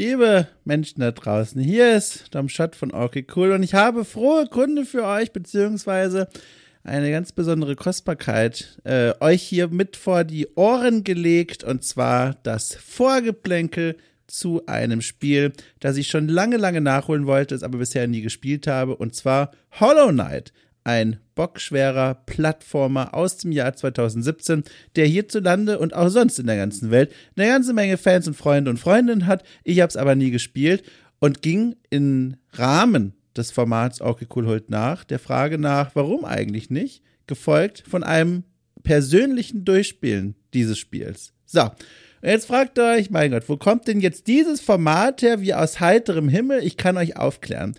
Liebe Menschen da draußen, hier ist Dom Schott von Okay Cool und ich habe frohe Kunde für euch, beziehungsweise eine ganz besondere Kostbarkeit äh, euch hier mit vor die Ohren gelegt und zwar das Vorgeplänkel zu einem Spiel, das ich schon lange, lange nachholen wollte, es aber bisher nie gespielt habe und zwar Hollow Knight ein bockschwerer Plattformer aus dem Jahr 2017, der hierzulande und auch sonst in der ganzen Welt eine ganze Menge Fans und Freunde und Freundinnen hat. Ich habe es aber nie gespielt und ging im Rahmen des Formats Okay Cool holt nach der Frage nach, warum eigentlich nicht, gefolgt von einem persönlichen Durchspielen dieses Spiels. So, und jetzt fragt euch, mein Gott, wo kommt denn jetzt dieses Format her wie aus heiterem Himmel? Ich kann euch aufklären.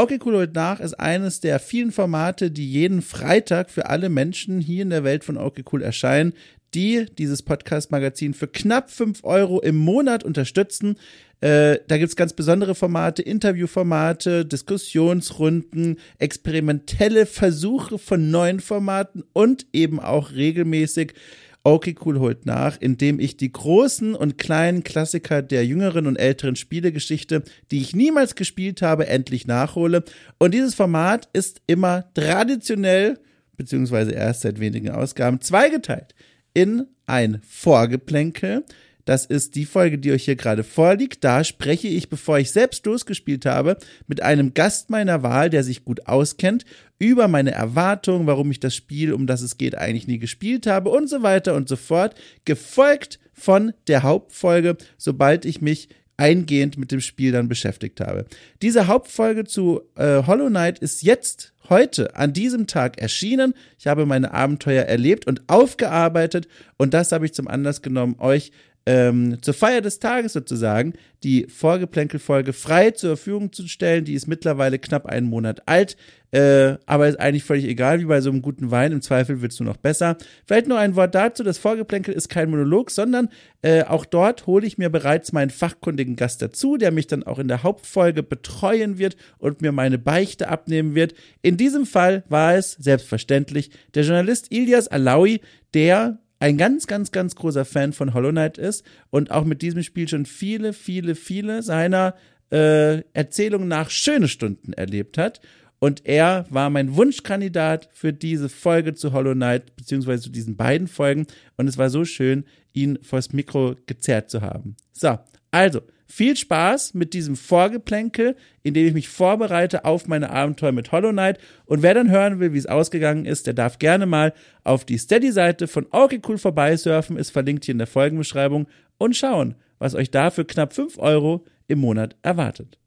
Okay, cool heute nach ist eines der vielen Formate, die jeden Freitag für alle Menschen hier in der Welt von Okay Cool erscheinen, die dieses Podcast-Magazin für knapp fünf Euro im Monat unterstützen. Äh, da gibt's ganz besondere Formate, Interviewformate, Diskussionsrunden, experimentelle Versuche von neuen Formaten und eben auch regelmäßig Okay Cool holt nach, indem ich die großen und kleinen Klassiker der jüngeren und älteren Spielegeschichte, die ich niemals gespielt habe, endlich nachhole. Und dieses Format ist immer traditionell, beziehungsweise erst seit wenigen Ausgaben, zweigeteilt in ein Vorgeplänkel, das ist die Folge, die euch hier gerade vorliegt. Da spreche ich, bevor ich selbst losgespielt habe, mit einem Gast meiner Wahl, der sich gut auskennt, über meine Erwartungen, warum ich das Spiel, um das es geht, eigentlich nie gespielt habe und so weiter und so fort. Gefolgt von der Hauptfolge, sobald ich mich eingehend mit dem Spiel dann beschäftigt habe. Diese Hauptfolge zu äh, Hollow Knight ist jetzt heute an diesem Tag erschienen. Ich habe meine Abenteuer erlebt und aufgearbeitet und das habe ich zum Anlass genommen, euch ähm, zur Feier des Tages sozusagen die Vorgeplänkelfolge frei zur Verfügung zu stellen. Die ist mittlerweile knapp einen Monat alt, äh, aber ist eigentlich völlig egal, wie bei so einem guten Wein. Im Zweifel wird es nur noch besser. Vielleicht nur ein Wort dazu: Das Vorgeplänkel ist kein Monolog, sondern äh, auch dort hole ich mir bereits meinen fachkundigen Gast dazu, der mich dann auch in der Hauptfolge betreuen wird und mir meine Beichte abnehmen wird. In diesem Fall war es selbstverständlich der Journalist Ilias Alawi, der ein ganz, ganz, ganz großer Fan von Hollow Knight ist und auch mit diesem Spiel schon viele, viele, viele seiner äh, Erzählungen nach schöne Stunden erlebt hat. Und er war mein Wunschkandidat für diese Folge zu Hollow Knight, beziehungsweise zu diesen beiden Folgen. Und es war so schön, ihn vors Mikro gezerrt zu haben. So, also, viel Spaß mit diesem Vorgeplänkel, in dem ich mich vorbereite auf meine Abenteuer mit Hollow Knight. Und wer dann hören will, wie es ausgegangen ist, der darf gerne mal auf die Steady-Seite von Okay Cool vorbeisurfen, ist verlinkt hier in der Folgenbeschreibung und schauen, was euch da für knapp 5 Euro im Monat erwartet.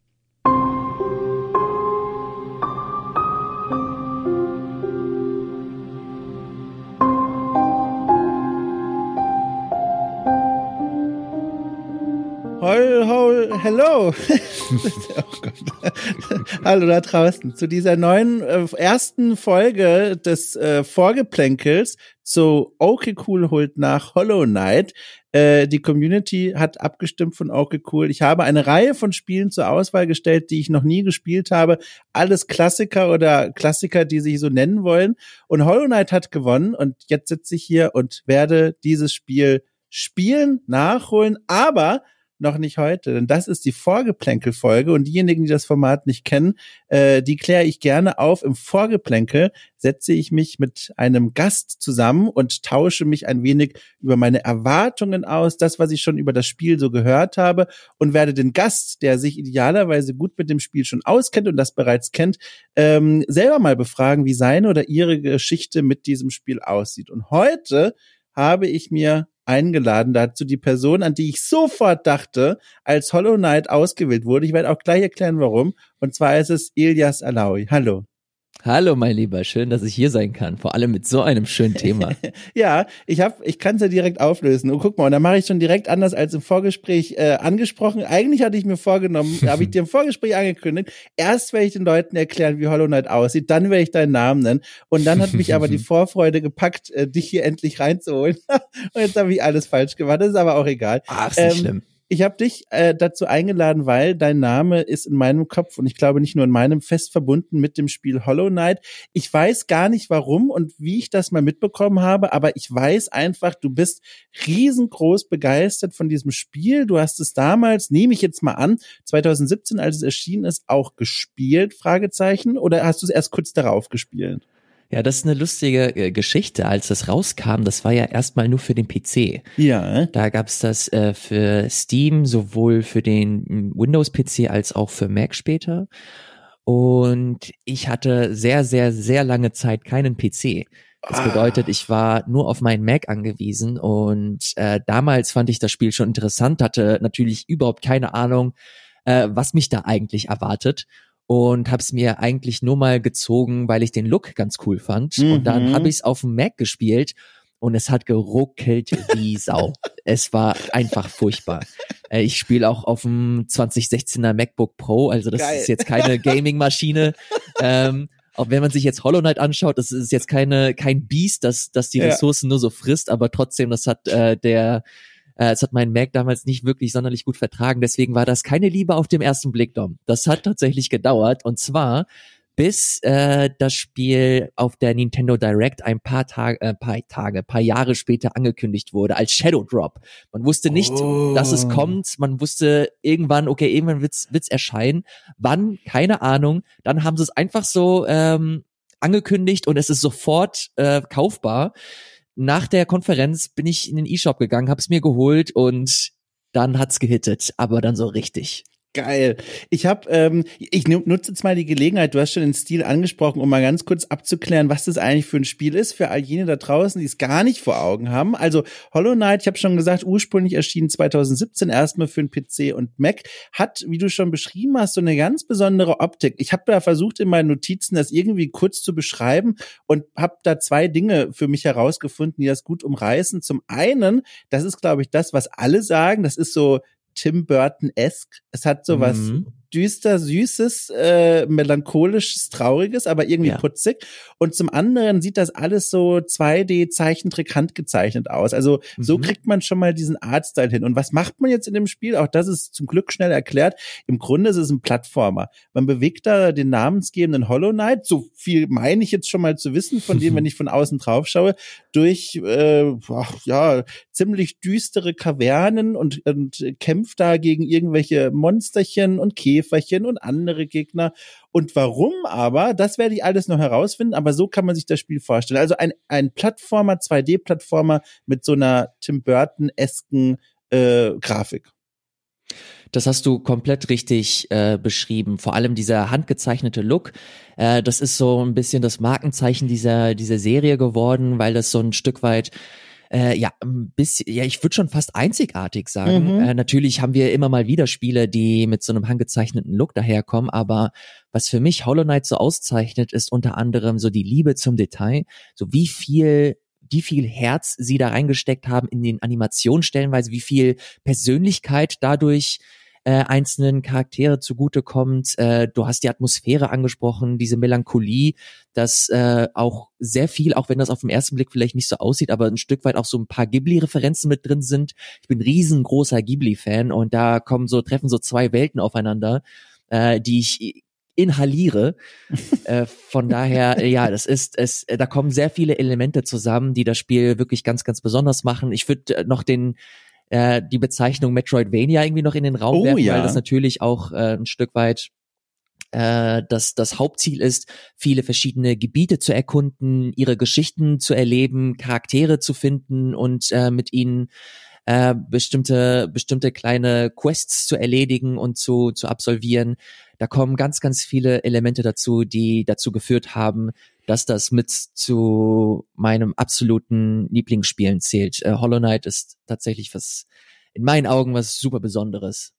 Hello. oh Hallo da draußen zu dieser neuen äh, ersten Folge des äh, Vorgeplänkels zu Okay Cool holt nach Hollow Knight. Äh, die Community hat abgestimmt von Okay Cool. Ich habe eine Reihe von Spielen zur Auswahl gestellt, die ich noch nie gespielt habe. Alles Klassiker oder Klassiker, die sich so nennen wollen. Und Hollow Knight hat gewonnen und jetzt sitze ich hier und werde dieses Spiel spielen, nachholen, aber noch nicht heute, denn das ist die Vorgeplänkel-Folge und diejenigen, die das Format nicht kennen, äh, die kläre ich gerne auf. Im Vorgeplänkel setze ich mich mit einem Gast zusammen und tausche mich ein wenig über meine Erwartungen aus, das, was ich schon über das Spiel so gehört habe und werde den Gast, der sich idealerweise gut mit dem Spiel schon auskennt und das bereits kennt, ähm, selber mal befragen, wie seine oder ihre Geschichte mit diesem Spiel aussieht. Und heute habe ich mir eingeladen dazu, die Person, an die ich sofort dachte, als Hollow Knight ausgewählt wurde. Ich werde auch gleich erklären, warum. Und zwar ist es Ilias Alawi. Hallo. Hallo, mein Lieber, schön, dass ich hier sein kann. Vor allem mit so einem schönen Thema. ja, ich hab, ich kann es ja direkt auflösen. Und guck mal, und da mache ich schon direkt anders als im Vorgespräch äh, angesprochen. Eigentlich hatte ich mir vorgenommen, habe ich dir im Vorgespräch angekündigt, erst werde ich den Leuten erklären, wie Hollow Knight aussieht, dann werde ich deinen Namen nennen. Und dann hat mich aber die Vorfreude gepackt, äh, dich hier endlich reinzuholen. und jetzt habe ich alles falsch gemacht. Das ist aber auch egal. Ach, ist ähm, schlimm ich habe dich äh, dazu eingeladen, weil dein Name ist in meinem Kopf und ich glaube nicht nur in meinem fest verbunden mit dem Spiel Hollow Knight. Ich weiß gar nicht warum und wie ich das mal mitbekommen habe, aber ich weiß einfach, du bist riesengroß begeistert von diesem Spiel. Du hast es damals, nehme ich jetzt mal an, 2017, als es erschienen ist, auch gespielt, Fragezeichen, oder hast du es erst kurz darauf gespielt? Ja, das ist eine lustige äh, Geschichte. Als das rauskam, das war ja erstmal nur für den PC. Ja. Da gab's das äh, für Steam, sowohl für den hm, Windows-PC als auch für Mac später. Und ich hatte sehr, sehr, sehr lange Zeit keinen PC. Das ah. bedeutet, ich war nur auf meinen Mac angewiesen und äh, damals fand ich das Spiel schon interessant, hatte natürlich überhaupt keine Ahnung, äh, was mich da eigentlich erwartet und habe es mir eigentlich nur mal gezogen, weil ich den Look ganz cool fand. Mhm. Und dann habe ich es auf dem Mac gespielt und es hat geruckelt wie Sau. es war einfach furchtbar. Äh, ich spiele auch auf dem 2016er MacBook Pro, also das Geil. ist jetzt keine Gaming-Maschine. ähm, auch wenn man sich jetzt Hollow Knight anschaut, das ist jetzt keine kein Beast, das das die Ressourcen ja. nur so frisst, aber trotzdem, das hat äh, der äh, es hat mein Mac damals nicht wirklich sonderlich gut vertragen. Deswegen war das keine Liebe auf dem ersten Blick, Dom. Das hat tatsächlich gedauert. Und zwar bis äh, das Spiel auf der Nintendo Direct ein paar Tage, äh, paar Tage, paar Jahre später angekündigt wurde als Shadow Drop. Man wusste nicht, oh. dass es kommt. Man wusste irgendwann, okay, irgendwann wird's wird's erscheinen. Wann? Keine Ahnung. Dann haben sie es einfach so ähm, angekündigt und es ist sofort äh, kaufbar nach der Konferenz bin ich in den E-Shop gegangen, hab's mir geholt und dann hat's gehittet, aber dann so richtig. Geil. Ich habe, ähm, ich nutze jetzt mal die Gelegenheit, du hast schon den Stil angesprochen, um mal ganz kurz abzuklären, was das eigentlich für ein Spiel ist, für all jene da draußen, die es gar nicht vor Augen haben. Also Hollow Knight, ich habe schon gesagt, ursprünglich erschienen 2017 erstmal für den PC und Mac, hat, wie du schon beschrieben hast, so eine ganz besondere Optik. Ich habe da versucht, in meinen Notizen das irgendwie kurz zu beschreiben und habe da zwei Dinge für mich herausgefunden, die das gut umreißen. Zum einen, das ist, glaube ich, das, was alle sagen, das ist so Tim Burton-esque. Es hat sowas mhm düster, süßes, äh, melancholisches, trauriges, aber irgendwie ja. putzig. Und zum anderen sieht das alles so 2D-Zeichentrick handgezeichnet aus. Also mhm. so kriegt man schon mal diesen Artstyle hin. Und was macht man jetzt in dem Spiel? Auch das ist zum Glück schnell erklärt. Im Grunde ist es ein Plattformer. Man bewegt da den namensgebenden Hollow Knight, so viel meine ich jetzt schon mal zu wissen, von dem, wenn ich von außen drauf schaue, durch äh, ja ziemlich düstere Kavernen und, und kämpft da gegen irgendwelche Monsterchen und Käfer Käferchen und andere Gegner. Und warum aber, das werde ich alles noch herausfinden, aber so kann man sich das Spiel vorstellen. Also ein, ein Plattformer, 2D-Plattformer mit so einer Tim Burton-esken äh, Grafik. Das hast du komplett richtig äh, beschrieben. Vor allem dieser handgezeichnete Look. Äh, das ist so ein bisschen das Markenzeichen dieser, dieser Serie geworden, weil das so ein Stück weit äh, ja, ein bisschen, ja, ich würde schon fast einzigartig sagen. Mhm. Äh, natürlich haben wir immer mal wieder Spiele, die mit so einem handgezeichneten Look daherkommen, aber was für mich Hollow Knight so auszeichnet, ist unter anderem so die Liebe zum Detail, so wie viel wie viel Herz sie da reingesteckt haben in den Animationen stellenweise, wie viel Persönlichkeit dadurch äh, einzelnen Charaktere zugutekommt. Äh, du hast die Atmosphäre angesprochen, diese Melancholie, dass äh, auch sehr viel, auch wenn das auf den ersten Blick vielleicht nicht so aussieht, aber ein Stück weit auch so ein paar Ghibli-Referenzen mit drin sind. Ich bin riesengroßer Ghibli-Fan und da kommen so, treffen so zwei Welten aufeinander, äh, die ich inhaliere. äh, von daher, ja, das ist es. Da kommen sehr viele Elemente zusammen, die das Spiel wirklich ganz, ganz besonders machen. Ich würde äh, noch den äh, die Bezeichnung Metroidvania irgendwie noch in den Raum oh, werfen, ja. weil das natürlich auch äh, ein Stück weit äh, dass das Hauptziel ist, viele verschiedene Gebiete zu erkunden, ihre Geschichten zu erleben, Charaktere zu finden und äh, mit ihnen äh, bestimmte bestimmte kleine Quests zu erledigen und zu zu absolvieren. Da kommen ganz ganz viele Elemente dazu, die dazu geführt haben, dass das mit zu meinem absoluten Lieblingsspielen zählt. Äh, Hollow Knight ist tatsächlich was in meinen Augen was super Besonderes.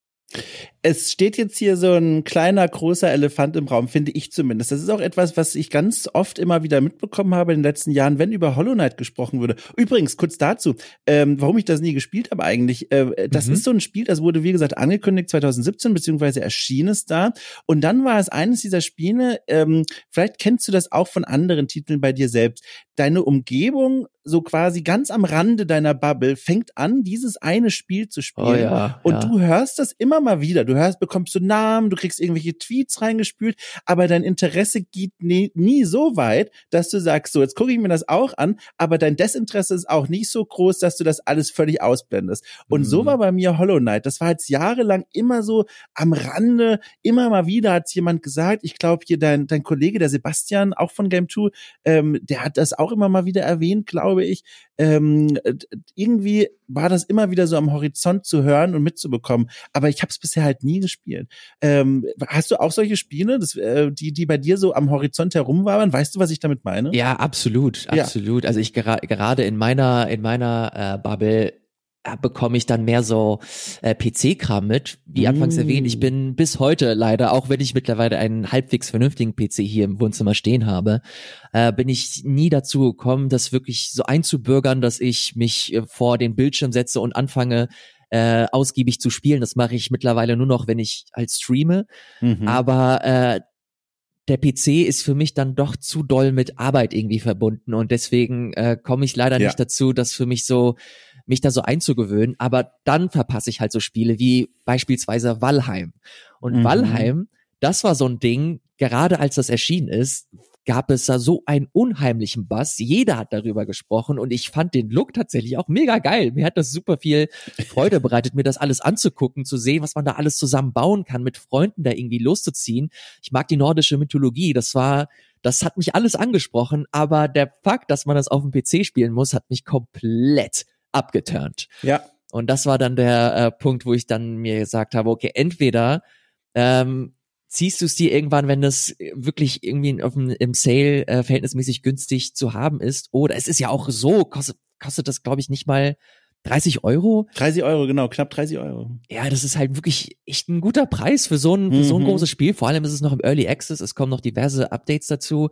Es steht jetzt hier so ein kleiner, großer Elefant im Raum, finde ich zumindest. Das ist auch etwas, was ich ganz oft immer wieder mitbekommen habe in den letzten Jahren, wenn über Hollow Knight gesprochen wurde. Übrigens, kurz dazu, ähm, warum ich das nie gespielt habe eigentlich. Äh, das mhm. ist so ein Spiel, das wurde, wie gesagt, angekündigt 2017, beziehungsweise erschien es da. Und dann war es eines dieser Spiele, ähm, vielleicht kennst du das auch von anderen Titeln bei dir selbst. Deine Umgebung so quasi ganz am Rande deiner Bubble fängt an, dieses eine Spiel zu spielen. Oh ja, und ja. du hörst das immer mal wieder. Du hörst, bekommst du Namen, du kriegst irgendwelche Tweets reingespült, aber dein Interesse geht nie, nie so weit, dass du sagst, so, jetzt gucke ich mir das auch an, aber dein Desinteresse ist auch nicht so groß, dass du das alles völlig ausblendest. Und mhm. so war bei mir Hollow Knight. Das war jetzt jahrelang immer so am Rande, immer mal wieder hat jemand gesagt, ich glaube hier dein, dein Kollege, der Sebastian, auch von Game 2, ähm, der hat das auch immer mal wieder erwähnt, glaube ich. Ähm, irgendwie war das immer wieder so am Horizont zu hören und mitzubekommen. Aber ich habe es bisher halt nie gespielt. Ähm, hast du auch solche Spiele, das, äh, die, die bei dir so am Horizont herum waren? Weißt du, was ich damit meine? Ja, absolut, absolut. Ja. Also ich gera gerade in meiner in meiner äh, Bubble äh, bekomme ich dann mehr so äh, PC-Kram mit. Wie anfangs mm. erwähnt, ich bin bis heute leider, auch wenn ich mittlerweile einen halbwegs vernünftigen PC hier im Wohnzimmer stehen habe, äh, bin ich nie dazu gekommen, das wirklich so einzubürgern, dass ich mich äh, vor den Bildschirm setze und anfange, äh, ausgiebig zu spielen. Das mache ich mittlerweile nur noch, wenn ich halt streame. Mhm. Aber äh, der PC ist für mich dann doch zu doll mit Arbeit irgendwie verbunden und deswegen äh, komme ich leider ja. nicht dazu, dass für mich so mich da so einzugewöhnen, aber dann verpasse ich halt so Spiele wie beispielsweise Valheim. Und mhm. Valheim, das war so ein Ding, gerade als das erschienen ist, gab es da so einen unheimlichen Bass. Jeder hat darüber gesprochen und ich fand den Look tatsächlich auch mega geil. Mir hat das super viel Freude bereitet, mir das alles anzugucken, zu sehen, was man da alles zusammen bauen kann, mit Freunden da irgendwie loszuziehen. Ich mag die nordische Mythologie. Das war, das hat mich alles angesprochen, aber der Fakt, dass man das auf dem PC spielen muss, hat mich komplett abgeturnt. Ja. Und das war dann der äh, Punkt, wo ich dann mir gesagt habe, okay, entweder ähm, ziehst du es dir irgendwann, wenn das wirklich irgendwie auf dem, im Sale äh, verhältnismäßig günstig zu haben ist, oder es ist ja auch so, kostet, kostet das, glaube ich, nicht mal 30 Euro? 30 Euro, genau, knapp 30 Euro. Ja, das ist halt wirklich echt ein guter Preis für so ein, für mhm. so ein mhm. großes Spiel. Vor allem ist es noch im Early Access, es kommen noch diverse Updates dazu.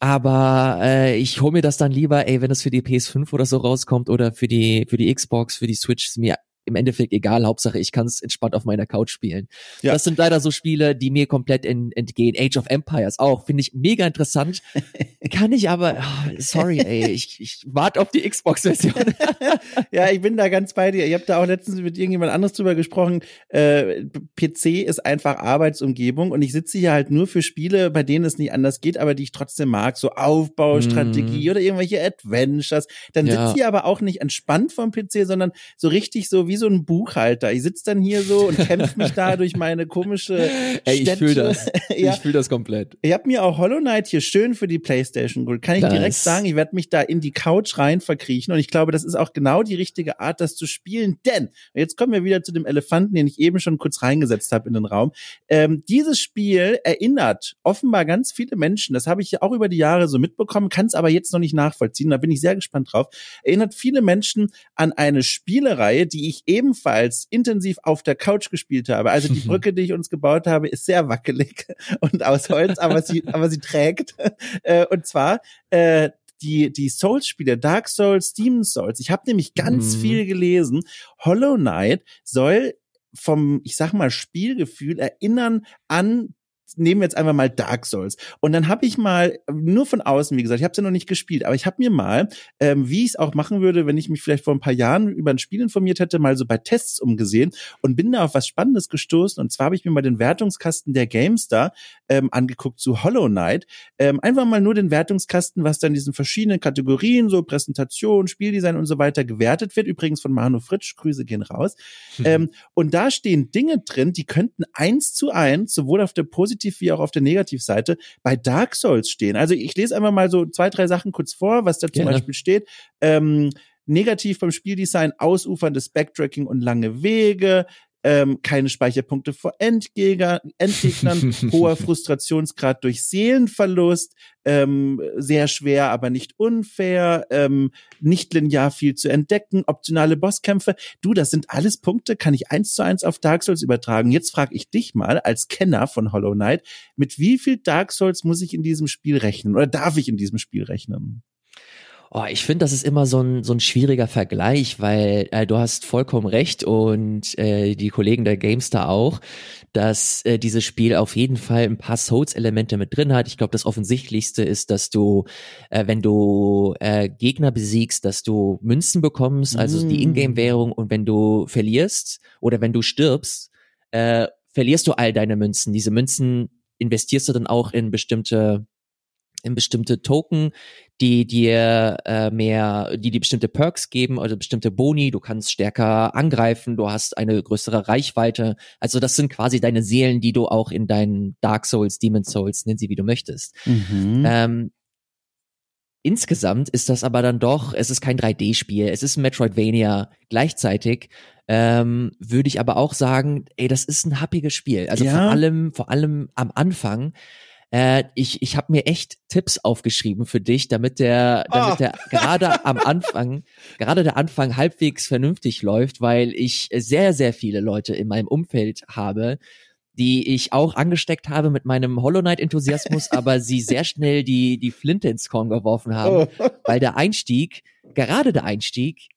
Aber äh, ich hole mir das dann lieber, ey, wenn es für die PS5 oder so rauskommt oder für die für die Xbox, für die Switch, ist mir im Endeffekt egal. Hauptsache, ich kann es entspannt auf meiner Couch spielen. Ja. Das sind leider so Spiele, die mir komplett in, entgehen. Age of Empires auch, finde ich mega interessant. kann ich aber, oh, sorry, ey, ich, ich warte auf die Xbox-Version. ja, ich bin da ganz bei dir. Ich habe da auch letztens mit irgendjemand anderes drüber gesprochen. Äh, PC ist einfach Arbeitsumgebung und ich sitze hier halt nur für Spiele, bei denen es nicht anders geht, aber die ich trotzdem mag. So Aufbaustrategie mm. oder irgendwelche Adventures. Dann ja. sitze ich aber auch nicht entspannt vom PC, sondern so richtig so wie so ein Buchhalter. Ich sitze dann hier so und kämpfe mich da durch meine komische Ey, ich fühle das. ja. Ich fühle das komplett. Ich habe mir auch Hollow Knight hier schön für die Playstation geholt. Kann ich das. direkt sagen, ich werde mich da in die Couch rein verkriechen und ich glaube, das ist auch genau die richtige Art, das zu spielen. Denn, jetzt kommen wir wieder zu dem Elefanten, den ich eben schon kurz reingesetzt habe in den Raum. Ähm, dieses Spiel erinnert offenbar ganz viele Menschen, das habe ich ja auch über die Jahre so mitbekommen, kann es aber jetzt noch nicht nachvollziehen, da bin ich sehr gespannt drauf, erinnert viele Menschen an eine Spielereihe, die ich ebenfalls intensiv auf der Couch gespielt habe. Also die Brücke, die ich uns gebaut habe, ist sehr wackelig und aus Holz, aber sie, aber sie trägt. Äh, und zwar äh, die, die Souls-Spiele, Dark Souls, Demon Souls. Ich habe nämlich ganz mhm. viel gelesen. Hollow Knight soll vom, ich sag mal, Spielgefühl erinnern an nehmen wir jetzt einfach mal Dark Souls. Und dann habe ich mal, nur von außen, wie gesagt, ich habe es ja noch nicht gespielt, aber ich habe mir mal, ähm, wie ich es auch machen würde, wenn ich mich vielleicht vor ein paar Jahren über ein Spiel informiert hätte, mal so bei Tests umgesehen und bin da auf was Spannendes gestoßen. Und zwar habe ich mir mal den Wertungskasten der GameStar ähm, angeguckt zu Hollow Knight. Ähm, einfach mal nur den Wertungskasten, was dann diesen verschiedenen Kategorien, so Präsentation, Spieldesign und so weiter gewertet wird. Übrigens von Manu Fritsch, Grüße gehen raus. Mhm. Ähm, und da stehen Dinge drin, die könnten eins zu eins, sowohl auf der positiven Positiv- wie auch auf der Negativseite bei Dark Souls stehen. Also ich lese einfach mal so zwei, drei Sachen kurz vor, was da zum Gerne. Beispiel steht. Ähm, negativ beim Spieldesign ausuferndes Backtracking und lange Wege, ähm, keine Speicherpunkte vor Endgegner, Endgegnern, hoher Frustrationsgrad durch Seelenverlust, ähm, sehr schwer, aber nicht unfair, ähm, nicht linear viel zu entdecken, optionale Bosskämpfe. Du, das sind alles Punkte, kann ich eins zu eins auf Dark Souls übertragen. Jetzt frage ich dich mal als Kenner von Hollow Knight, mit wie viel Dark Souls muss ich in diesem Spiel rechnen oder darf ich in diesem Spiel rechnen? Oh, ich finde, das ist immer so ein, so ein schwieriger Vergleich, weil äh, du hast vollkommen recht und äh, die Kollegen der Gamestar auch, dass äh, dieses Spiel auf jeden Fall ein paar Souls-Elemente mit drin hat. Ich glaube, das Offensichtlichste ist, dass du, äh, wenn du äh, Gegner besiegst, dass du Münzen bekommst, also mm. die Ingame-Währung und wenn du verlierst oder wenn du stirbst, äh, verlierst du all deine Münzen. Diese Münzen investierst du dann auch in bestimmte in bestimmte Token, die dir äh, mehr, die dir bestimmte Perks geben oder bestimmte Boni. Du kannst stärker angreifen, du hast eine größere Reichweite. Also das sind quasi deine Seelen, die du auch in deinen Dark Souls, Demon Souls, nenn sie wie du möchtest. Mhm. Ähm, insgesamt ist das aber dann doch, es ist kein 3D-Spiel, es ist ein Metroidvania. Gleichzeitig ähm, würde ich aber auch sagen, ey, das ist ein happiges Spiel. Also ja. vor allem, vor allem am Anfang äh, ich ich habe mir echt Tipps aufgeschrieben für dich, damit der, damit oh. der gerade am Anfang, gerade der Anfang halbwegs vernünftig läuft, weil ich sehr, sehr viele Leute in meinem Umfeld habe, die ich auch angesteckt habe mit meinem Hollow Knight Enthusiasmus, aber sie sehr schnell die, die Flinte ins Korn geworfen haben, oh. weil der Einstieg, gerade der Einstieg,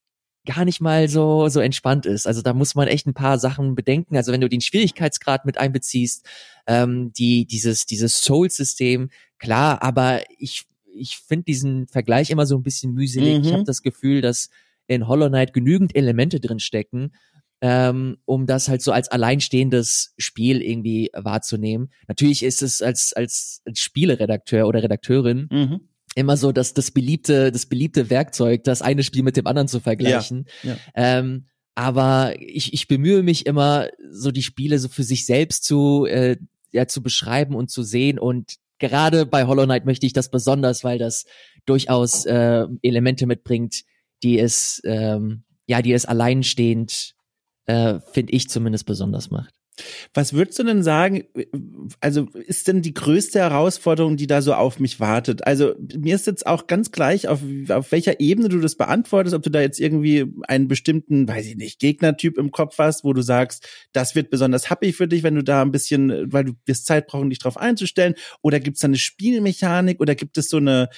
gar nicht mal so, so entspannt ist. Also da muss man echt ein paar Sachen bedenken. Also wenn du den Schwierigkeitsgrad mit einbeziehst, ähm, die, dieses, dieses Soul-System, klar, aber ich, ich finde diesen Vergleich immer so ein bisschen mühselig. Mhm. Ich habe das Gefühl, dass in Hollow Knight genügend Elemente drin stecken, ähm, um das halt so als alleinstehendes Spiel irgendwie wahrzunehmen. Natürlich ist es als, als, als Spieleredakteur oder Redakteurin mhm immer so dass das beliebte, das beliebte Werkzeug, das eine Spiel mit dem anderen zu vergleichen. Ja, ja. Ähm, aber ich, ich bemühe mich immer, so die Spiele so für sich selbst zu, äh, ja, zu beschreiben und zu sehen. Und gerade bei Hollow Knight möchte ich das besonders, weil das durchaus äh, Elemente mitbringt, die es, ähm, ja, die es alleinstehend, äh, finde ich zumindest besonders macht. Was würdest du denn sagen, also ist denn die größte Herausforderung, die da so auf mich wartet? Also mir ist jetzt auch ganz gleich, auf, auf welcher Ebene du das beantwortest, ob du da jetzt irgendwie einen bestimmten, weiß ich nicht, Gegnertyp im Kopf hast, wo du sagst, das wird besonders happy für dich, wenn du da ein bisschen, weil du wirst Zeit brauchen, dich drauf einzustellen, oder gibt es da eine Spielmechanik oder gibt es so eine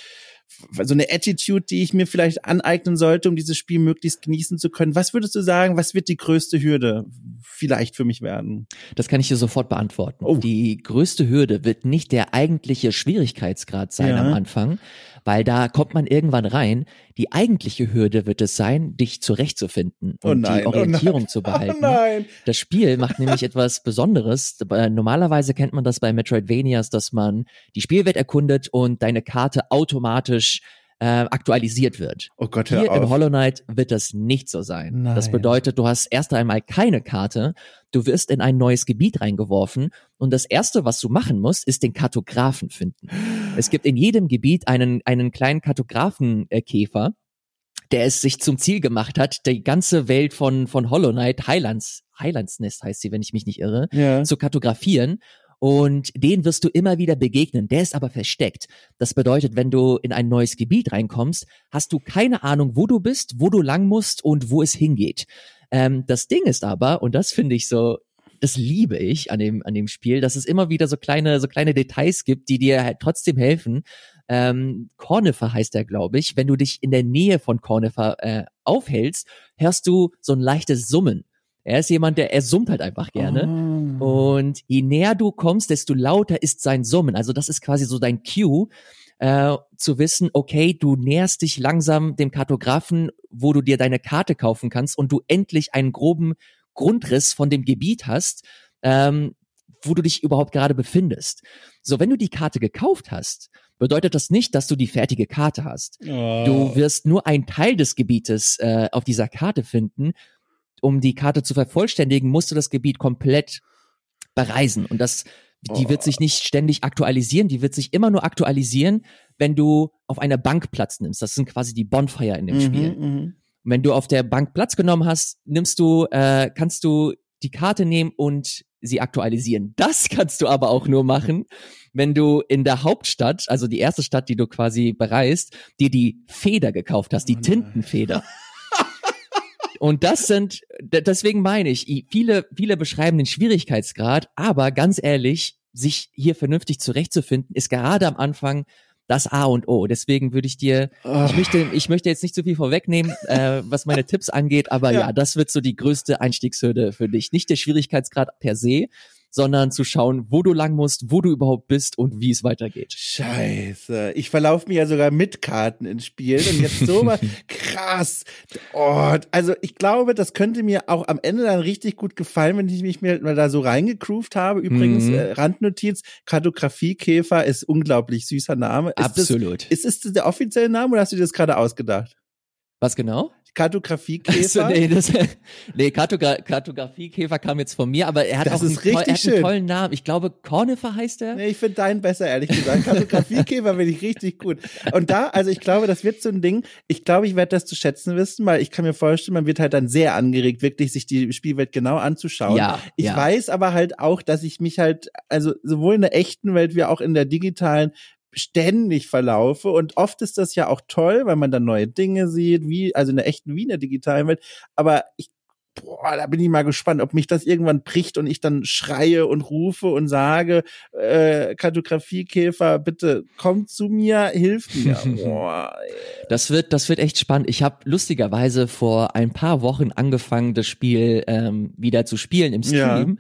so eine Attitude, die ich mir vielleicht aneignen sollte, um dieses Spiel möglichst genießen zu können. Was würdest du sagen, was wird die größte Hürde vielleicht für mich werden? Das kann ich dir sofort beantworten. Oh. Die größte Hürde wird nicht der eigentliche Schwierigkeitsgrad sein ja. am Anfang, weil da kommt man irgendwann rein. Die eigentliche Hürde wird es sein, dich zurechtzufinden oh und oh nein, die Orientierung oh zu behalten. Oh das Spiel macht nämlich etwas Besonderes. Normalerweise kennt man das bei Metroidvanias, dass man die Spielwelt erkundet und deine Karte automatisch äh, aktualisiert wird. Oh Gott, hör Hier auf. im Hollow Knight wird das nicht so sein. Nein. Das bedeutet, du hast erst einmal keine Karte, du wirst in ein neues Gebiet reingeworfen und das erste, was du machen musst, ist den Kartografen finden. Es gibt in jedem Gebiet einen, einen kleinen Kartografenkäfer, der es sich zum Ziel gemacht hat, die ganze Welt von, von Hollow Knight, Highlands, Highlands Nest heißt sie, wenn ich mich nicht irre, ja. zu kartografieren und den wirst du immer wieder begegnen. Der ist aber versteckt. Das bedeutet, wenn du in ein neues Gebiet reinkommst, hast du keine Ahnung, wo du bist, wo du lang musst und wo es hingeht. Ähm, das Ding ist aber, und das finde ich so, das liebe ich an dem, an dem Spiel, dass es immer wieder so kleine, so kleine Details gibt, die dir halt trotzdem helfen. Ähm, Cornifer heißt er, glaube ich. Wenn du dich in der Nähe von Cornifer äh, aufhältst, hörst du so ein leichtes Summen. Er ist jemand, der, er summt halt einfach gerne. Oh. Und je näher du kommst, desto lauter ist sein Summen. Also das ist quasi so dein Cue, äh, zu wissen, okay, du näherst dich langsam dem Kartografen, wo du dir deine Karte kaufen kannst und du endlich einen groben Grundriss von dem Gebiet hast, ähm, wo du dich überhaupt gerade befindest. So, wenn du die Karte gekauft hast, bedeutet das nicht, dass du die fertige Karte hast. Oh. Du wirst nur einen Teil des Gebietes äh, auf dieser Karte finden um die Karte zu vervollständigen, musst du das Gebiet komplett bereisen. Und das, die wird sich nicht ständig aktualisieren, die wird sich immer nur aktualisieren, wenn du auf einer Bank Platz nimmst. Das sind quasi die Bonfire in dem mhm, Spiel. Mhm. Und wenn du auf der Bank Platz genommen hast, nimmst du, äh, kannst du die Karte nehmen und sie aktualisieren. Das kannst du aber auch nur machen, wenn du in der Hauptstadt, also die erste Stadt, die du quasi bereist, dir die Feder gekauft hast, die Oh. Tintenfeder. Und das sind, deswegen meine ich, viele, viele beschreiben den Schwierigkeitsgrad, aber ganz ehrlich, sich hier vernünftig zurechtzufinden, ist gerade am Anfang das A und O. Deswegen würde ich dir, Oh. ich möchte, ich möchte jetzt nicht zu viel vorwegnehmen, äh, was meine Tipps angeht, aber Ja. ja. das wird so die größte Einstiegshürde für dich. Nicht der Schwierigkeitsgrad per se, sondern zu schauen, wo du lang musst, wo du überhaupt bist und wie es weitergeht. Scheiße. Ich verlaufe mir ja sogar mit Karten in Spielen und jetzt so mal krass. Oh, also ich glaube, das könnte mir auch am Ende dann richtig gut gefallen, wenn ich mich mir mal da so reingegroovt habe. Übrigens, Mhm. äh, Randnotiz, Kartografiekäfer ist unglaublich süßer Name. Ist Absolut. Das, ist es der offizielle Name oder hast du dir das gerade ausgedacht? was genau? Kartografiekäfer? Also, nee, das, nee Kartogra Kartografiekäfer kam jetzt von mir, aber er hat Das auch einen, toll, er hat einen tollen Namen. Ich glaube, Cornifer heißt er. Nee, ich finde deinen besser, ehrlich gesagt. Kartografiekäfer finde ich richtig gut. Und da, also ich glaube, das wird so ein Ding. Ich glaube, ich werde das zu schätzen wissen, weil ich kann mir vorstellen, man wird halt dann sehr angeregt, wirklich sich die Spielwelt genau anzuschauen. Ja, Ich ja. weiß aber halt auch, dass ich mich halt, also sowohl in der echten Welt wie auch in der digitalen ständig verlaufe und oft ist das ja auch toll, weil man dann neue Dinge sieht, wie also in der echten wie in der digitalen Welt, aber ich Boah, da bin ich mal gespannt, ob mich das irgendwann bricht und ich dann schreie und rufe und sage, äh, Kartografiekäfer, bitte komm zu mir, hilf mir. Boah, ey. Das wird, das wird echt spannend. Ich habe lustigerweise vor ein paar Wochen angefangen, das Spiel ähm, wieder zu spielen im Ja. Stream.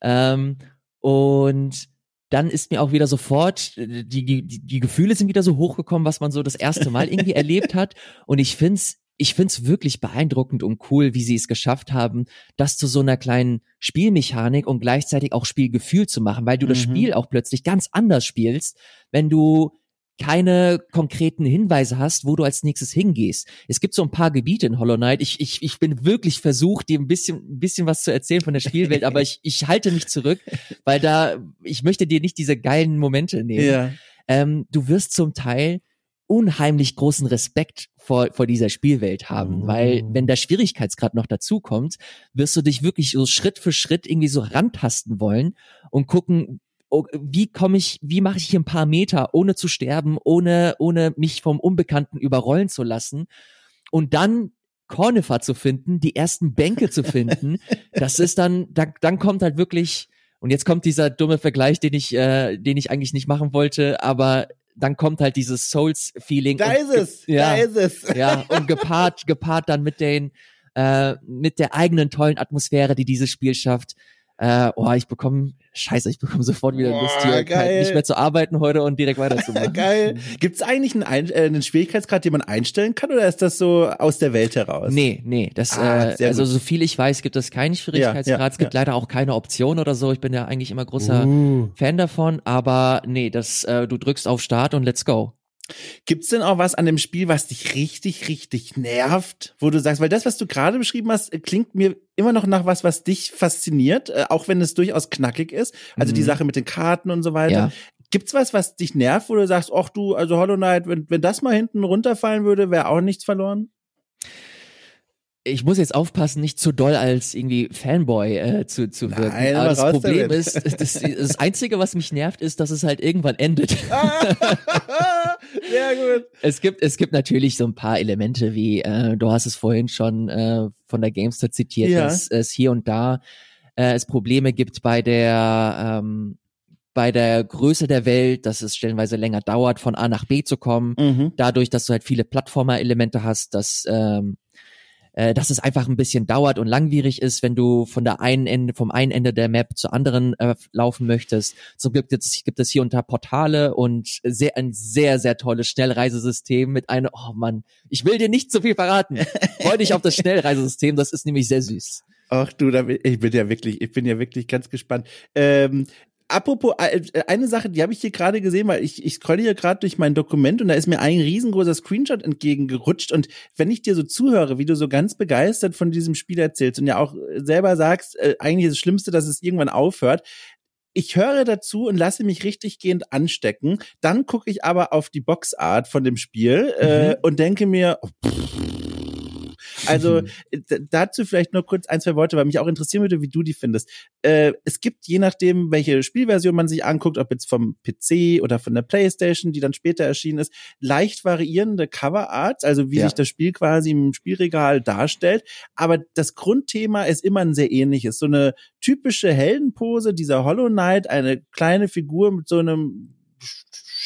Ähm, und dann ist mir auch wieder sofort, äh, die, die, die Gefühle sind wieder so hochgekommen, was man so das erste Mal irgendwie erlebt hat. Und ich find's, ich find's wirklich beeindruckend und cool, wie sie es geschafft haben, das zu so einer kleinen Spielmechanik und gleichzeitig auch Spielgefühl zu machen, weil du das Mhm. Spiel auch plötzlich ganz anders spielst, wenn du keine konkreten Hinweise hast, wo du als nächstes hingehst. Es gibt so ein paar Gebiete in Hollow Knight. Ich, ich, ich bin wirklich versucht, dir ein bisschen, ein bisschen was zu erzählen von der Spielwelt, aber ich, ich halte mich zurück, weil da, ich möchte dir nicht diese geilen Momente nehmen. Ja. Ähm, du wirst zum Teil unheimlich großen Respekt vor, vor dieser Spielwelt haben, Oh. weil wenn der Schwierigkeitsgrad noch dazu kommt, wirst du dich wirklich so Schritt für Schritt irgendwie so rantasten wollen und gucken, wie komme ich, wie mache ich hier ein paar Meter, ohne zu sterben, ohne, ohne mich vom Unbekannten überrollen zu lassen und dann Cornifer zu finden, die ersten Bänke zu finden, das ist dann, da, dann kommt halt wirklich, und jetzt kommt dieser dumme Vergleich, den ich, äh, den ich eigentlich nicht machen wollte, aber dann kommt halt dieses Souls-Feeling. Da ist es, ja, da ist es. ja, und gepaart, gepaart dann mit den, äh, mit der eigenen tollen Atmosphäre, die dieses Spiel schafft. Äh, oh, ich bekomme, scheiße, ich bekomme sofort wieder Boah, Lust hier, geil. nicht mehr zu arbeiten heute und direkt weiterzumachen. Geil. Gibt's eigentlich einen, Ein äh, einen Schwierigkeitsgrad, den man einstellen kann, oder ist das so aus der Welt heraus? Nee, nee, das, Ah, äh, also gut. so viel ich weiß, gibt es keinen Schwierigkeitsgrad. Ja, ja, es gibt ja. leider auch keine Option oder so. Ich bin ja eigentlich immer großer Uh. Fan davon, aber nee, das, äh, du drückst auf Start und let's go. Gibt's denn auch was an dem Spiel, was dich richtig, richtig nervt, wo du sagst, weil das, was du gerade beschrieben hast, äh, klingt mir immer noch nach was, was dich fasziniert, äh, auch wenn es durchaus knackig ist. Also die Mhm. Sache mit den Karten und so weiter. Ja. Gibt's was, was dich nervt, wo du sagst, ach du, also Hollow Knight, wenn, wenn das mal hinten runterfallen würde, wäre auch nichts verloren? Ich muss jetzt aufpassen, nicht zu doll als irgendwie Fanboy äh, zu, zu wirken. Nein, aber das Problem damit. ist, das, das Einzige, was mich nervt, ist, dass es halt irgendwann endet. Sehr gut. Es gibt, es gibt natürlich so ein paar Elemente, wie äh, du hast es vorhin schon äh, von der Gamester zitiert, Ja. dass es hier und da äh, es Probleme gibt bei der ähm, bei der Größe der Welt, dass es stellenweise länger dauert, von A nach B zu kommen. Mhm. Dadurch, dass du halt viele Plattformer-Elemente hast, dass ähm, äh, dass es einfach ein bisschen dauert und langwierig ist, wenn du von der einen Ende, vom einen Ende der Map zur anderen äh, laufen möchtest. So gibt es, gibt es hier unter Portale und sehr, ein sehr, sehr tolles Schnellreisesystem mit einer, oh Mann, ich will dir nicht zu viel verraten. Freu dich auf das Schnellreisesystem, das ist nämlich sehr süß. Ach du, ich bin ja wirklich, ich bin ja wirklich ganz gespannt. Ähm, apropos, äh, eine Sache, die habe ich hier gerade gesehen, weil ich, ich scrolle hier gerade durch mein Dokument und da ist mir ein riesengroßer Screenshot entgegengerutscht und wenn ich dir so zuhöre, wie du so ganz begeistert von diesem Spiel erzählst und ja auch selber sagst, äh, eigentlich ist das Schlimmste, dass es irgendwann aufhört, ich höre dazu und lasse mich richtig gehend anstecken. Dann gucke ich aber auf die Boxart von dem Spiel äh, Mhm. und denke mir, oh, pff, Also dazu vielleicht nur kurz ein, zwei Worte, weil mich auch interessieren würde, wie du die findest. Äh, es gibt, je nachdem, welche Spielversion man sich anguckt, ob jetzt vom PC oder von der Playstation, die dann später erschienen ist, leicht variierende Coverarts, also wie ja. sich das Spiel quasi im Spielregal darstellt. Aber das Grundthema ist immer ein sehr ähnliches. So eine typische Heldenpose, dieser Hollow Knight, eine kleine Figur mit so einem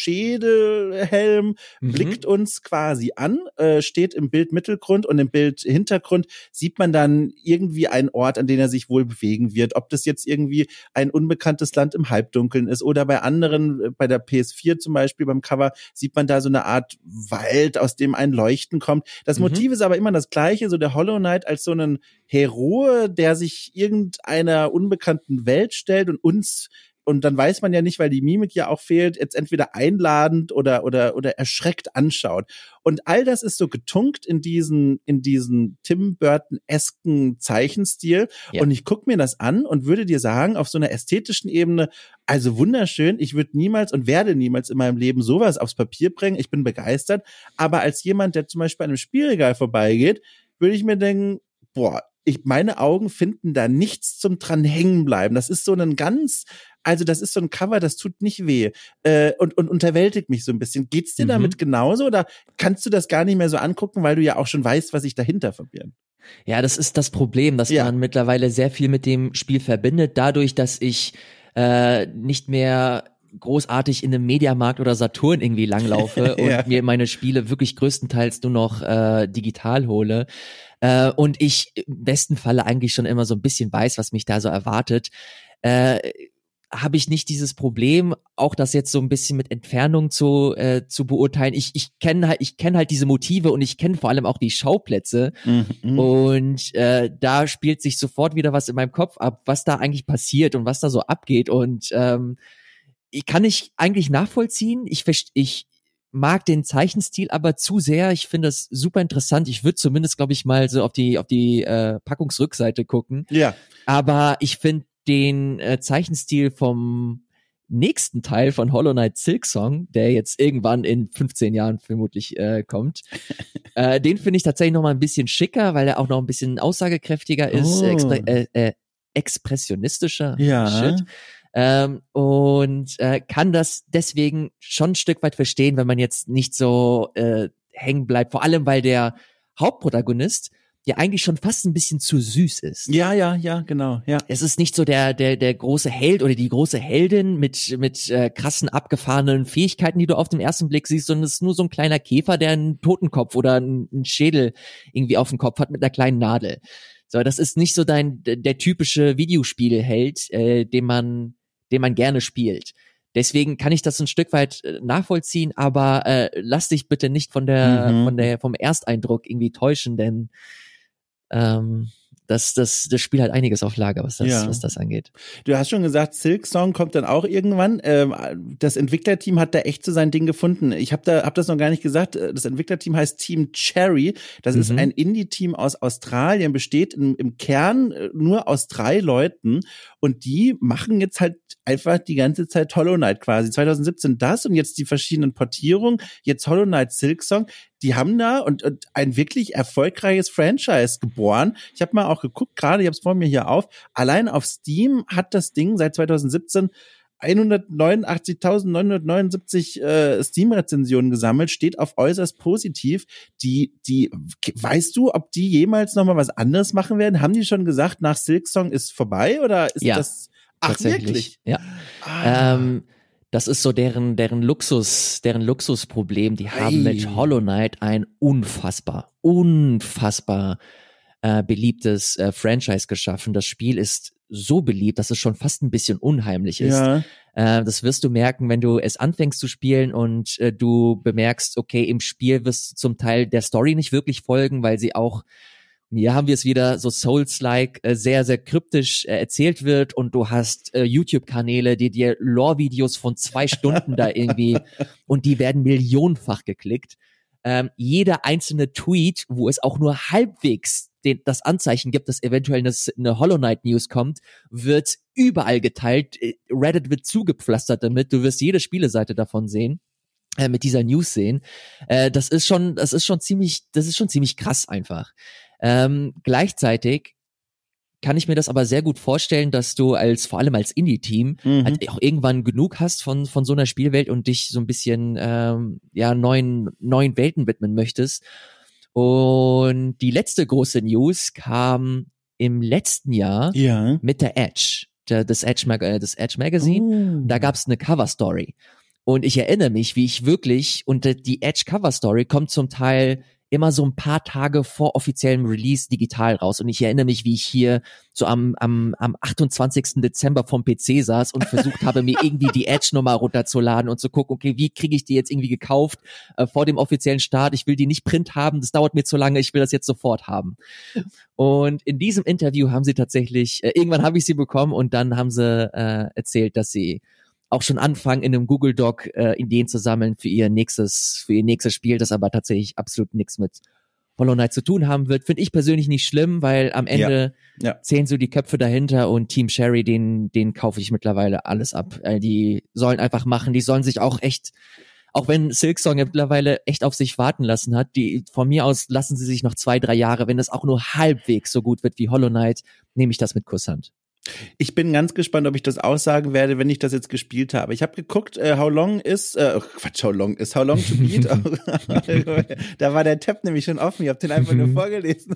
Schädelhelm, mhm. blickt uns quasi an, äh, steht im Bildmittelgrund und im Bildhintergrund sieht man dann irgendwie einen Ort, an den er sich wohl bewegen wird. Ob das jetzt irgendwie ein unbekanntes Land im Halbdunkeln ist oder bei anderen, äh, bei der PS4 zum Beispiel beim Cover, sieht man da so eine Art Wald, aus dem ein Leuchten kommt. Das mhm. Motiv ist aber immer das gleiche, so der Hollow Knight als so einen Heroe, der sich irgendeiner unbekannten Welt stellt und uns und dann weiß man ja nicht, weil die Mimik ja auch fehlt, jetzt entweder einladend oder oder oder erschreckt anschaut. Und all das ist so getunkt in diesen in diesen Tim Burton-esken Zeichenstil. Ja. Und ich guck mir das an und würde dir sagen, auf so einer ästhetischen Ebene, also wunderschön. Ich würde niemals und werde niemals in meinem Leben sowas aufs Papier bringen. Ich bin begeistert. Aber als jemand, der zum Beispiel an einem Spielregal vorbeigeht, würde ich mir denken, boah, ich, meine Augen finden da nichts zum dran hängen bleiben. Das ist so ein ganz also das ist so ein Cover, das tut nicht weh äh, und, und unterwältigt mich so ein bisschen. Geht's dir mhm. damit genauso oder kannst du das gar nicht mehr so angucken, weil du ja auch schon weißt, was sich dahinter verbirgt? Ja, das ist das Problem, dass ja. man mittlerweile sehr viel mit dem Spiel verbindet, dadurch, dass ich äh, nicht mehr großartig in einem Mediamarkt oder Saturn irgendwie langlaufe und ja. mir meine Spiele wirklich größtenteils nur noch äh, digital hole. Äh, und ich im besten Falle eigentlich schon immer so ein bisschen weiß, was mich da so erwartet. Äh, habe ich nicht dieses Problem, auch das jetzt so ein bisschen mit Entfernung zu, äh, zu beurteilen. Ich, ich kenne halt, ich kenne halt diese Motive und ich kenne vor allem auch die Schauplätze. Mhm. Und äh, da spielt sich sofort wieder was in meinem Kopf ab, was da eigentlich passiert und was da so abgeht. Und ähm, ich kann ich eigentlich nachvollziehen. Ich, ich mag den Zeichenstil aber zu sehr. Ich finde das super interessant. Ich würde zumindest, glaube ich, mal so auf die auf die äh, Packungsrückseite gucken. Ja. Aber ich finde den äh, Zeichenstil vom nächsten Teil von Hollow Knight Silk Song, der jetzt irgendwann in 15 Jahren vermutlich äh, kommt. äh, den finde ich tatsächlich noch mal ein bisschen schicker, weil er auch noch ein bisschen aussagekräftiger ist, oh. äh, äh, expressionistischer. Ja. Shit. Ähm, und äh, kann das deswegen schon ein Stück weit verstehen, wenn man jetzt nicht so äh, hängen bleibt. Vor allem, weil der Hauptprotagonist ja eigentlich schon fast ein bisschen zu süß ist. Ja, ja, ja, genau, ja. Es ist nicht so der der der große Held oder die große Heldin mit mit äh, krassen abgefahrenen Fähigkeiten, die du auf den ersten Blick siehst, sondern es ist nur so ein kleiner Käfer, der einen Totenkopf oder einen Schädel irgendwie auf dem Kopf hat mit einer kleinen Nadel. So, das ist nicht so dein der typische Videospielheld, äh, den man den man gerne spielt. Deswegen kann ich das ein Stück weit äh, nachvollziehen, aber äh, lass dich bitte nicht von der mhm. von der vom Ersteindruck irgendwie täuschen, denn ähm, das, das, das Spiel hat einiges auf Lager, was das, ja. was das angeht. Du hast schon gesagt, Silk Song kommt dann auch irgendwann. Ähm, das Entwicklerteam hat da echt so sein Ding gefunden. Ich habe da hab das noch gar nicht gesagt. Das Entwicklerteam heißt Team Cherry. Das mhm. ist ein Indie-Team aus Australien, besteht im, im Kern äh, nur aus drei Leuten und die machen jetzt halt einfach die ganze Zeit Hollow Knight quasi. 2017 das und jetzt die verschiedenen Portierungen. Jetzt Hollow Knight Silk Song die haben da und, und ein wirklich erfolgreiches Franchise geboren. Ich habe mal auch geguckt, gerade, ich habe es vor mir hier auf, allein auf Steam hat das Ding seit 2017 189.979 äh, Steam-Rezensionen gesammelt, steht auf äußerst positiv. Die, die, weißt du, ob die jemals noch mal was anderes machen werden? Haben die schon gesagt, nach Silksong ist vorbei oder ist ja, das? Ach wirklich? Ja. Ah. Ähm, das ist so deren, deren Luxus, deren Luxusproblem. Die haben hey. mit Hollow Knight ein unfassbar, unfassbar äh, beliebtes äh, Franchise geschaffen. Das Spiel ist so beliebt, dass es schon fast ein bisschen unheimlich ist. Ja. Äh, das wirst du merken, wenn du es anfängst zu spielen und äh, du bemerkst, okay, im Spiel wirst du zum Teil der Story nicht wirklich folgen, weil sie auch hier haben wir es wieder so Souls-like äh, sehr, sehr kryptisch äh, erzählt wird und du hast äh, YouTube-Kanäle, die dir Lore-Videos von zwei Stunden da irgendwie und die werden millionenfach geklickt. Ähm, jeder einzelne Tweet, wo es auch nur halbwegs den, das Anzeichen gibt, dass eventuell eine, eine Hollow Knight News kommt, wird überall geteilt. Äh, Reddit wird zugepflastert damit. Du wirst jede Spieleseite davon sehen äh, mit dieser News sehen. Äh, das ist schon, das ist schon ziemlich, das ist schon ziemlich krass einfach. Ähm, gleichzeitig kann ich mir das aber sehr gut vorstellen, dass du als vor allem als Indie-Team Mhm. halt auch irgendwann genug hast von von so einer Spielwelt und dich so ein bisschen ähm, ja neuen neuen Welten widmen möchtest. Und die letzte große News kam im letzten Jahr Ja. mit der Edge, der, das Edge Mag äh, das Edge Magazine. Oh. Da gab's eine Cover Story. Und ich erinnere mich, wie ich wirklich, und die Edge Cover Story kommt zum Teil immer so ein paar Tage vor offiziellem Release digital raus. Und ich erinnere mich, wie ich hier so am, am, am 28. Dezember vom PC saß und versucht habe, mir irgendwie die Edge-Nummer runterzuladen und zu gucken, okay, wie kriege ich die jetzt irgendwie gekauft äh, vor dem offiziellen Start? Ich will die nicht print haben, das dauert mir zu lange, ich will das jetzt sofort haben. Und in diesem Interview haben sie tatsächlich, äh, irgendwann habe ich sie bekommen und dann haben sie äh, erzählt, dass sie auch schon anfangen, in einem Google Doc äh, Ideen zu sammeln für ihr nächstes, für ihr nächstes Spiel, das aber tatsächlich absolut nichts mit Hollow Knight zu tun haben wird. Finde ich persönlich nicht schlimm, weil am Ende Ja. zählen so die Köpfe dahinter und Team Sherry, den, den kaufe ich mittlerweile alles ab. Äh, die sollen einfach machen, die sollen sich auch echt, auch wenn Silksong ja mittlerweile echt auf sich warten lassen hat, die von mir aus lassen sie sich noch zwei, drei Jahre, wenn das auch nur halbwegs so gut wird wie Hollow Knight, nehme ich das mit Kusshand. Ich bin ganz gespannt, ob ich das aussagen werde, wenn ich das jetzt gespielt habe. Ich habe geguckt, äh, How Long is, äh, oh Quatsch, How Long is, How Long to Beat. da war der Tab nämlich schon offen, ich habe den einfach nur vorgelesen.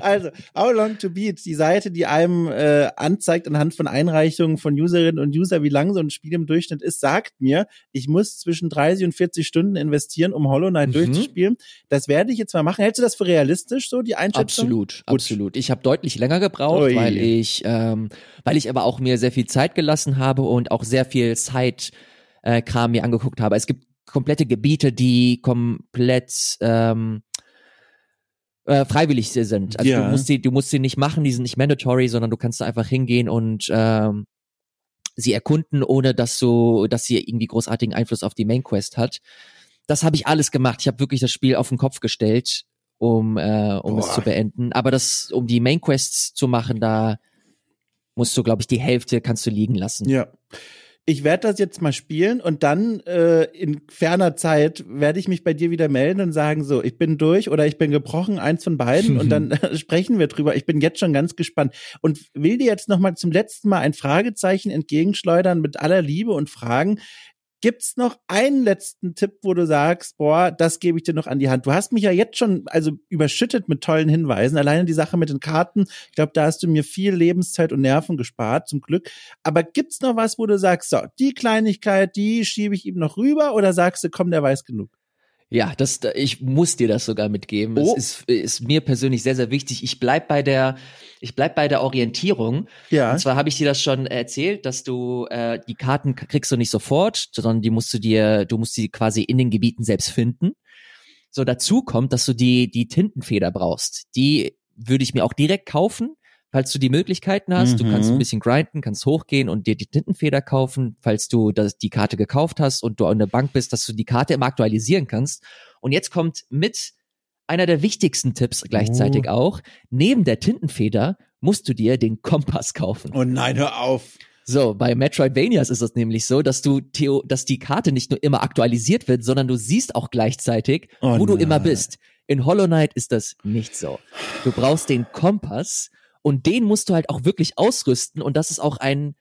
also, How Long to Beat, die Seite, die einem äh, anzeigt anhand von Einreichungen von Userinnen und User, wie lang so ein Spiel im Durchschnitt ist, sagt mir, ich muss zwischen 30 und 40 Stunden investieren, um Hollow Knight Mhm. durchzuspielen. Das werde ich jetzt mal machen. Hältst du das für realistisch, so die Einschätzung? Absolut, Gut. absolut. Ich habe deutlich länger gebraucht, Ui. weil ich, ähm, weil ich aber auch mir sehr viel Zeit gelassen habe und auch sehr viel Side äh, mir angeguckt habe. Es gibt komplette Gebiete, die komplett ähm, äh, freiwillig sind. Also Ja. du musst sie, du musst sie nicht machen, die sind nicht mandatory, sondern du kannst da einfach hingehen und ähm, sie erkunden, ohne dass du, dass sie irgendwie großartigen Einfluss auf die Main Quest hat. Das habe ich alles gemacht. Ich habe wirklich das Spiel auf den Kopf gestellt, um, äh, um es Boah. zu beenden. Aber das, um die Main Quests zu machen, da musst du, glaube ich, die Hälfte kannst du liegen lassen. Ja. Ich werde das jetzt mal spielen und dann äh, in ferner Zeit werde ich mich bei dir wieder melden und sagen, so, ich bin durch oder ich bin gebrochen, eins von beiden und dann äh, sprechen wir drüber. Ich bin jetzt schon ganz gespannt und will dir jetzt noch mal zum letzten Mal ein Fragezeichen entgegenschleudern mit aller Liebe und fragen, Gibt's noch einen letzten Tipp, wo du sagst, boah, das gebe ich dir noch an die Hand? Du hast mich ja jetzt schon also überschüttet mit tollen Hinweisen. Alleine die Sache mit den Karten, ich glaube, da hast du mir viel Lebenszeit und Nerven gespart, zum Glück. Aber gibt's noch was, wo du sagst, so, die Kleinigkeit, die schiebe ich ihm noch rüber oder sagst du, komm, der weiß genug? Ja, das, ich muss dir das sogar mitgeben. Oh. Es ist, ist mir persönlich sehr, sehr wichtig. Ich bleib bei der, ich bleib bei der Orientierung. Ja. Und zwar habe ich dir das schon erzählt, dass du äh, die Karten kriegst du nicht sofort, sondern die musst du dir, du musst sie quasi in den Gebieten selbst finden. So dazu kommt, dass du die die Tintenfeder brauchst. Die würde ich mir auch direkt kaufen, falls du die Möglichkeiten hast. Du kannst Mhm. ein bisschen grinden, kannst hochgehen und dir die Tintenfeder kaufen, falls du das, die Karte gekauft hast und du an der Bank bist, dass du die Karte immer aktualisieren kannst. Und jetzt kommt mit einer der wichtigsten Tipps gleichzeitig Oh. auch. Neben der Tintenfeder musst du dir den Kompass kaufen. Oh nein, hör auf. So, bei Metroidvanias ist es nämlich so, dass du Theo, dass die Karte nicht nur immer aktualisiert wird, sondern du siehst auch gleichzeitig, Oh wo du immer nein. bist. In Hollow Knight ist das nicht so. Du brauchst den Kompass und den musst du halt auch wirklich ausrüsten und das ist auch ein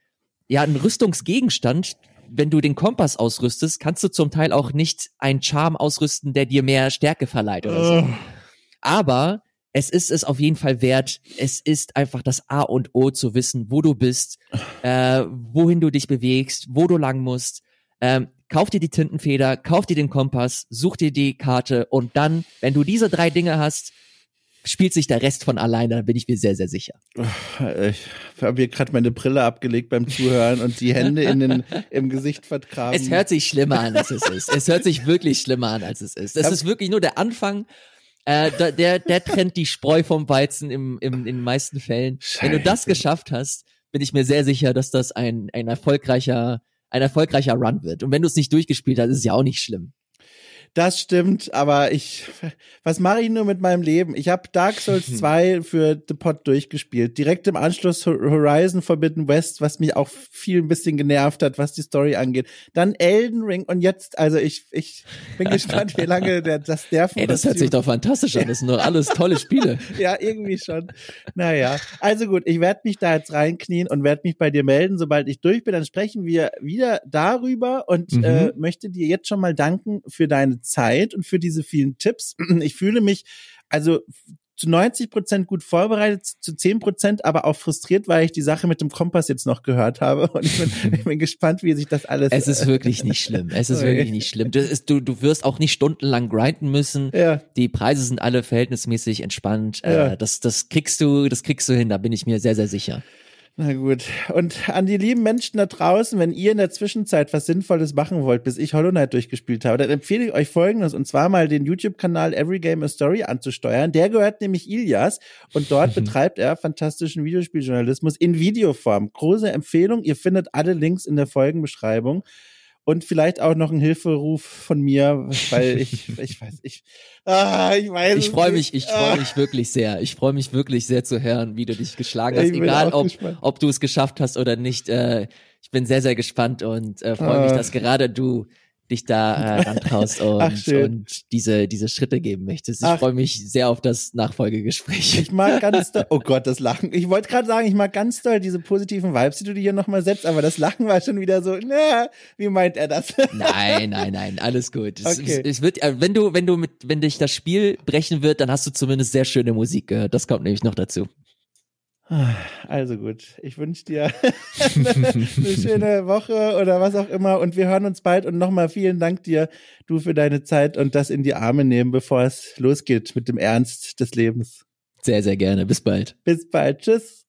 ja ein Rüstungsgegenstand. Wenn du den Kompass ausrüstest, kannst du zum Teil auch nicht einen Charme ausrüsten, der dir mehr Stärke verleiht oder so. Aber es ist es auf jeden Fall wert. Es ist einfach das A und O zu wissen, wo du bist, äh, wohin du dich bewegst, wo du lang musst. Ähm, kauf dir die Tintenfeder, kauf dir den Kompass, such dir die Karte und dann, wenn du diese drei Dinge hast, spielt sich der Rest von alleine, da bin ich mir sehr, sehr sicher. Ich habe hier gerade meine Brille abgelegt beim Zuhören und die Hände in den, im Gesicht vergraben. Es hört sich schlimmer an, als es ist. Es hört sich wirklich schlimmer an, als es ist. Es Hab- ist wirklich nur der Anfang. Äh, der, der trennt die Spreu vom Weizen im, im, in den meisten Fällen. Wenn du das Scheiße. geschafft hast, bin ich mir sehr sicher, dass das ein, ein erfolgreicher, ein erfolgreicher Run wird. Und wenn du es nicht durchgespielt hast, ist es ja auch nicht schlimm. Das stimmt, aber ich, was mache ich nur mit meinem Leben? Ich habe Dark Souls 2 für The Pod durchgespielt. Direkt im Anschluss Horizon Forbidden West, was mich auch viel ein bisschen genervt hat, was die Story angeht. Dann Elden Ring und jetzt, also ich, ich bin gespannt, wie lange der, das der Ey, das hört sich doch fantastisch an. Das sind nur alles tolle Spiele. ja, irgendwie schon. Naja, also gut, ich werde mich da jetzt reinknien und werde mich bei dir melden, sobald ich durch bin. Dann sprechen wir wieder darüber und mhm. äh, möchte dir jetzt schon mal danken für deine Zeit und für diese vielen Tipps. Ich fühle mich also zu 90 Prozent gut vorbereitet, zu 10 Prozent aber auch frustriert, weil ich die Sache mit dem Kompass jetzt noch gehört habe. Und ich bin, ich bin gespannt, wie sich das alles. Es ist wirklich nicht schlimm. Es ist okay. wirklich nicht schlimm. Du, ist, du, du wirst auch nicht stundenlang grinden müssen. Ja. Die Preise sind alle verhältnismäßig entspannt. Ja. Äh, das, das kriegst du, das kriegst du hin. Da bin ich mir sehr, sehr sicher. Na gut. Und an die lieben Menschen da draußen, wenn ihr in der Zwischenzeit was Sinnvolles machen wollt, bis ich Hollow Knight durchgespielt habe, dann empfehle ich euch folgendes, und zwar mal den YouTube-Kanal Every Game a Story anzusteuern. Der gehört nämlich Ilias und dort betreibt er fantastischen Videospieljournalismus in Videoform. Große Empfehlung. Ihr findet alle Links in der Folgenbeschreibung und vielleicht auch noch ein Hilferuf von mir, weil ich, ich weiß, ich, ah, ich weiß. Ich freue mich, ich freue ah. mich wirklich sehr. Ich freue mich wirklich sehr zu hören, wie du dich geschlagen hast, egal ob, ob du es geschafft hast oder nicht. Äh, ich bin sehr, sehr gespannt und äh, freue mich, ah. dass gerade du dich da äh, rantraust und, und diese, diese Schritte geben möchtest. Ich freue mich sehr auf das Nachfolgegespräch. Ich mag ganz doll, oh Gott, das Lachen. Ich wollte gerade sagen, ich mag ganz doll diese positiven Vibes, die du dir hier nochmal setzt, aber das Lachen war schon wieder so, na, wie meint er das? Nein, nein, nein, alles gut. Es, okay. es, es wird, äh, wenn du, wenn du mit, wenn dich das Spiel brechen wird, dann hast du zumindest sehr schöne Musik gehört. Das kommt nämlich noch dazu. Also gut, ich wünsche dir eine, eine, schöne Woche oder was auch immer und wir hören uns bald und nochmal vielen Dank dir, du für deine Zeit und das in die Arme nehmen, bevor es losgeht mit dem Ernst des Lebens. Sehr, sehr gerne. Bis bald. Bis bald. Tschüss.